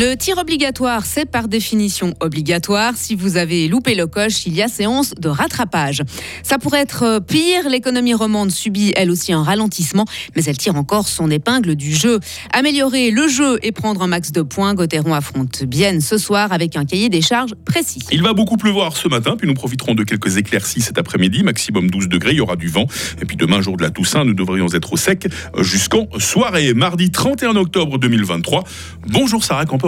Le tir obligatoire, c'est par définition obligatoire. Si vous avez loupé le coche, il y a séance de rattrapage. Ça pourrait être pire. L'économie romande subit elle aussi un ralentissement, mais elle tire encore son épingle du jeu. Améliorer le jeu et prendre un max de points, Gauthieron affronte Bienne ce soir avec un cahier des charges précis. Il va beaucoup pleuvoir ce matin, puis nous profiterons de quelques éclaircies cet après-midi, maximum 12 degrés, il y aura du vent. Et puis demain, jour de la Toussaint, nous devrions être au sec jusqu'en soirée. Mardi 31 octobre 2023. Bonjour Sarah Campo.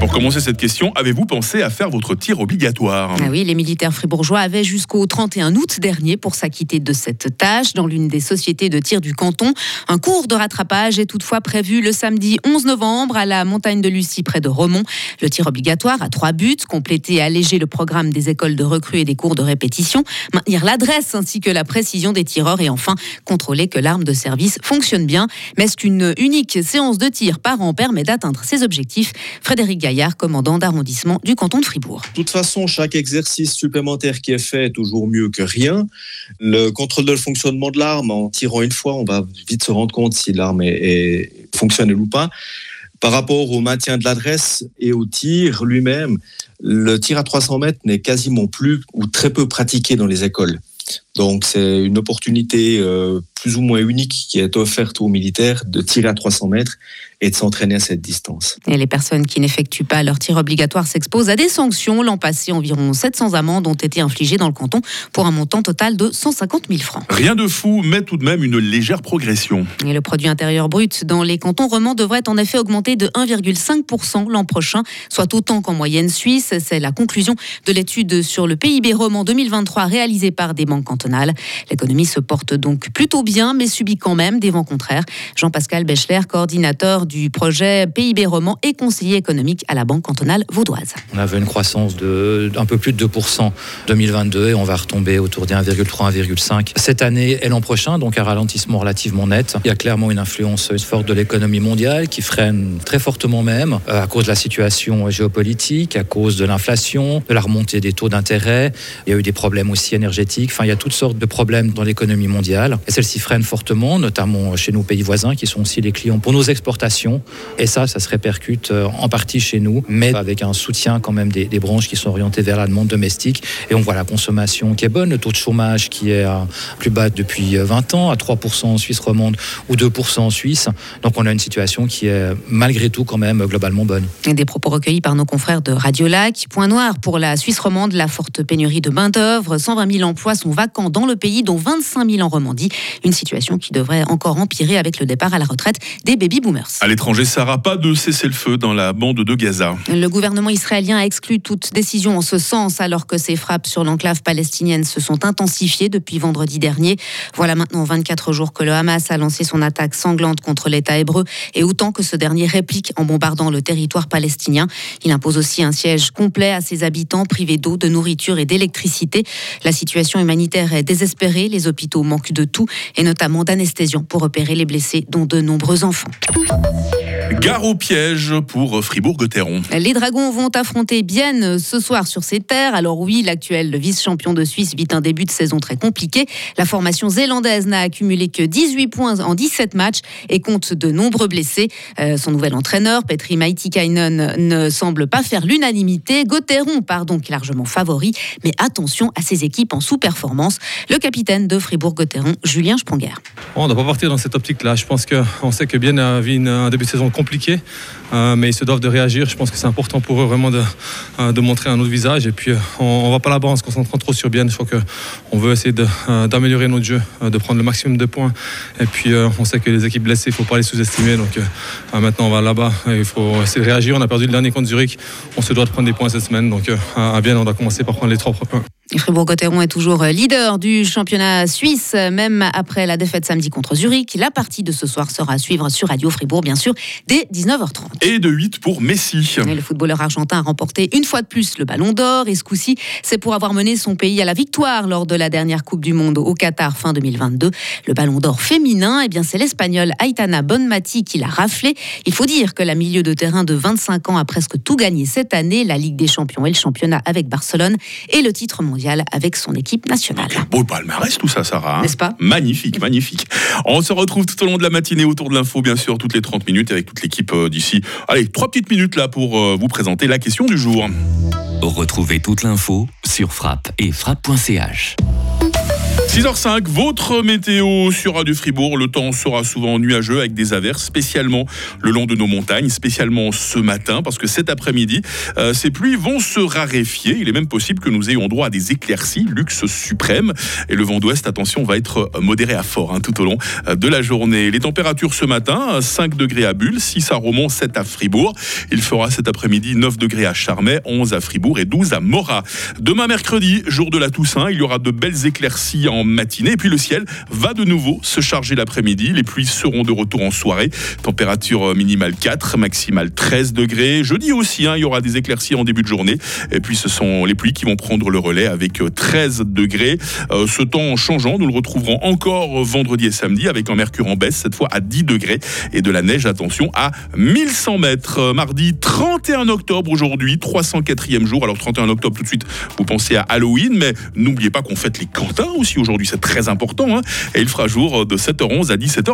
Pour commencer cette question, avez-vous pensé à faire votre tir obligatoire? Ah Oui, les militaires fribourgeois avaient jusqu'au 31 août dernier pour s'acquitter de cette tâche dans l'une des sociétés de tir du canton. Un cours de rattrapage est toutefois prévu le samedi 11 novembre à la montagne de Lucie près de Romont. Le tir obligatoire a trois buts, compléter et alléger le programme des écoles de recrues et des cours de répétition, maintenir l'adresse ainsi que la précision des tireurs et enfin contrôler que l'arme de service fonctionne bien. Mais est-ce qu'une unique séance de tir par an permet d'atteindre ces objectifs Frédéric Gaillard, commandant d'arrondissement du canton de Fribourg. De toute façon, chaque exercice supplémentaire qui est fait est toujours mieux que rien. Le contrôle de fonctionnement de l'arme, en tirant une fois, on va vite se rendre compte si l'arme est, fonctionne ou pas. Par rapport au maintien de l'adresse et au tir lui-même, le tir à 300 mètres n'est quasiment plus ou très peu pratiqué dans les écoles. Donc c'est une opportunité euh, plus ou moins unique qui est offerte aux militaires de tirer à 300 mètres et de s'entraîner à cette distance. Et les personnes qui n'effectuent pas leur tir obligatoire s'exposent à des sanctions. L'an passé, environ 700 amendes ont été infligées dans le canton pour un montant total de 150 000 francs. Rien de fou, mais tout de même une légère progression. Et le produit intérieur brut dans les cantons romans devrait en effet augmenter de 1,5% l'an prochain, soit autant qu'en moyenne suisse. C'est la conclusion de l'étude sur le PIB roman 2023 réalisée par des banques cantonales. L'économie se porte donc plutôt bien, mais subit quand même des vents contraires. Jean-Pascal Bechler, coordinateur du projet PIB roman et conseiller économique à la Banque cantonale vaudoise. On avait une croissance de un peu plus de 2% 2022 et on va retomber autour des 1,3, 1,5 cette année et l'an prochain, donc un ralentissement relativement net. Il y a clairement une influence forte de l'économie mondiale qui freine très fortement même euh, à cause de la situation géopolitique, à cause de l'inflation, de la remontée des taux d'intérêt. Il y a eu des problèmes aussi énergétiques. Enfin, il y a toutes sortes de problèmes dans l'économie mondiale et celle-ci freine fortement, notamment chez nos pays voisins qui sont aussi les clients pour nos exportations et ça, ça se répercute euh, en partie chez nous, mais avec un soutien quand même des, branches qui sont orientées vers la demande domestique. Et on voit la consommation qui est bonne, le taux de chômage qui est plus bas depuis 20 euh, ans, à 3% en Suisse romande ou 2% en Suisse. Donc on a une situation qui est malgré tout quand même globalement bonne. Des propos recueillis par nos confrères de Radio Lac. Point noir pour la Suisse romande, la forte pénurie de main-d'œuvre. 120 000 emplois sont vacants dans le pays, dont 25 000 en Romandie. Une situation qui devrait encore empirer avec le départ à la retraite des baby-boomers l'étranger, Sarah, pas de cessez-le-feu dans la bande de Gaza. Le gouvernement israélien a exclu toute décision en ce sens alors que ces frappes sur l'enclave palestinienne se sont intensifiées depuis vendredi dernier. Voilà maintenant 24 jours que le Hamas a lancé son attaque sanglante contre l'État hébreu et autant que ce dernier réplique en bombardant le territoire palestinien. Il impose aussi un siège complet à ses habitants privés d'eau, de nourriture et d'électricité. La situation humanitaire est désespérée. Les hôpitaux manquent de tout et notamment d'anesthésion pour opérer les blessés, dont de nombreux enfants. Gare au piège pour Fribourg-Gotteron. Les Dragons vont affronter Bienne ce soir sur ces terres. Alors oui, l'actuel vice-champion de Suisse vit un début de saison très compliqué. La formation zélandaise n'a accumulé que 18 points en 17 matchs et compte de nombreux blessés. Euh, son nouvel entraîneur, Petri Maitikainen, ne semble pas faire l'unanimité. Gotteron part donc largement favori, mais attention à ses équipes en sous-performance. Le capitaine de Fribourg-Gotteron, Julien Sponger. On ne doit pas partir dans cette optique-là. Je pense qu'on sait que Bienne a vu un début de saison compliqué compliqué, euh, mais ils se doivent de réagir. Je pense que c'est important pour eux vraiment de, euh, de, montrer un autre visage. Et puis, euh, on ne va pas là-bas en se concentrant trop sur bien. Je crois qu'on veut essayer d'améliorer notre jeu, de prendre le maximum de points. Et puis, on sait que les équipes blessées, il ne faut pas les sous-estimer. Donc, maintenant, on va là-bas. Il faut essayer de réagir. On a perdu le dernier contre Zurich. On se doit de prendre des points cette semaine. Donc, à bien, on doit commencer par prendre les trois points. Fribourg-Gotteron est toujours leader du championnat suisse, même après la défaite samedi contre Zurich. La partie de ce soir sera à suivre sur Radio Fribourg, bien sûr, dès 19h30. Et de 8 pour Messi. le footballeur argentin a remporté une fois de plus le ballon d'or. Et ce coup-ci, c'est pour avoir mené son pays à la victoire lors de la dernière Coupe du Monde au Qatar fin 2022. Le ballon d'or féminin, eh bien, c'est l'Espagnol Aitana Bonmati qui l'a raflé. Il faut dire que la milieu de terrain de 25 ans a presque tout gagné cette année, la Ligue des Champions et le championnat avec Barcelone et le titre mondial mondial avec son équipe nationale. Beau palmarès tout ça, Sarah. hein N'est-ce pas? Magnifique, magnifique. On se retrouve tout au long de la matinée autour de l'info, bien sûr, toutes les 30 minutes avec toute l'équipe euh, d'ici. Allez, trois petites minutes là pour euh, vous présenter la question du jour. Retrouvez toute l'info sur frappe et frappe.ch. 6h05, votre météo sur Radio Fribourg. Le temps sera souvent nuageux avec des averses, spécialement le long de nos montagnes, spécialement ce matin, parce que cet après-midi, euh, ces pluies vont se raréfier. Il est même possible que nous ayons droit à des éclaircies, luxe suprême. Et le vent d'ouest, attention, va être modéré à fort hein, tout au long euh, de la journée. Les températures ce matin, 5 degrés à Bulle, 6 à Romont, 7 à Fribourg. Il fera cet après-midi 9 degrés à Charmey, 11 à Fribourg et 12 à Morat. Demain mercredi, jour de la Toussaint, il y aura de belles éclaircies en matinée. Et puis le ciel va de nouveau se charger l'après-midi. Les pluies seront de retour en soirée. Température minimale 4, maximale 13 degrés. Jeudi aussi, hein, il y aura des éclaircies en début de journée. Et puis ce sont les pluies qui vont prendre le relais avec 13 degrés. Euh, ce temps changeant, nous le retrouverons encore vendredi et samedi avec un mercure en baisse, cette fois à 10 degrés. Et de la neige, attention, à 1100 mètres. Mardi 31 octobre aujourd'hui, 304e jour. Alors 31 octobre tout de suite, vous pensez à Halloween, mais n'oubliez pas qu'on fête les cantins aujourd'hui, c'est très important. hein. Et il fera jour de 7h11 à 17h.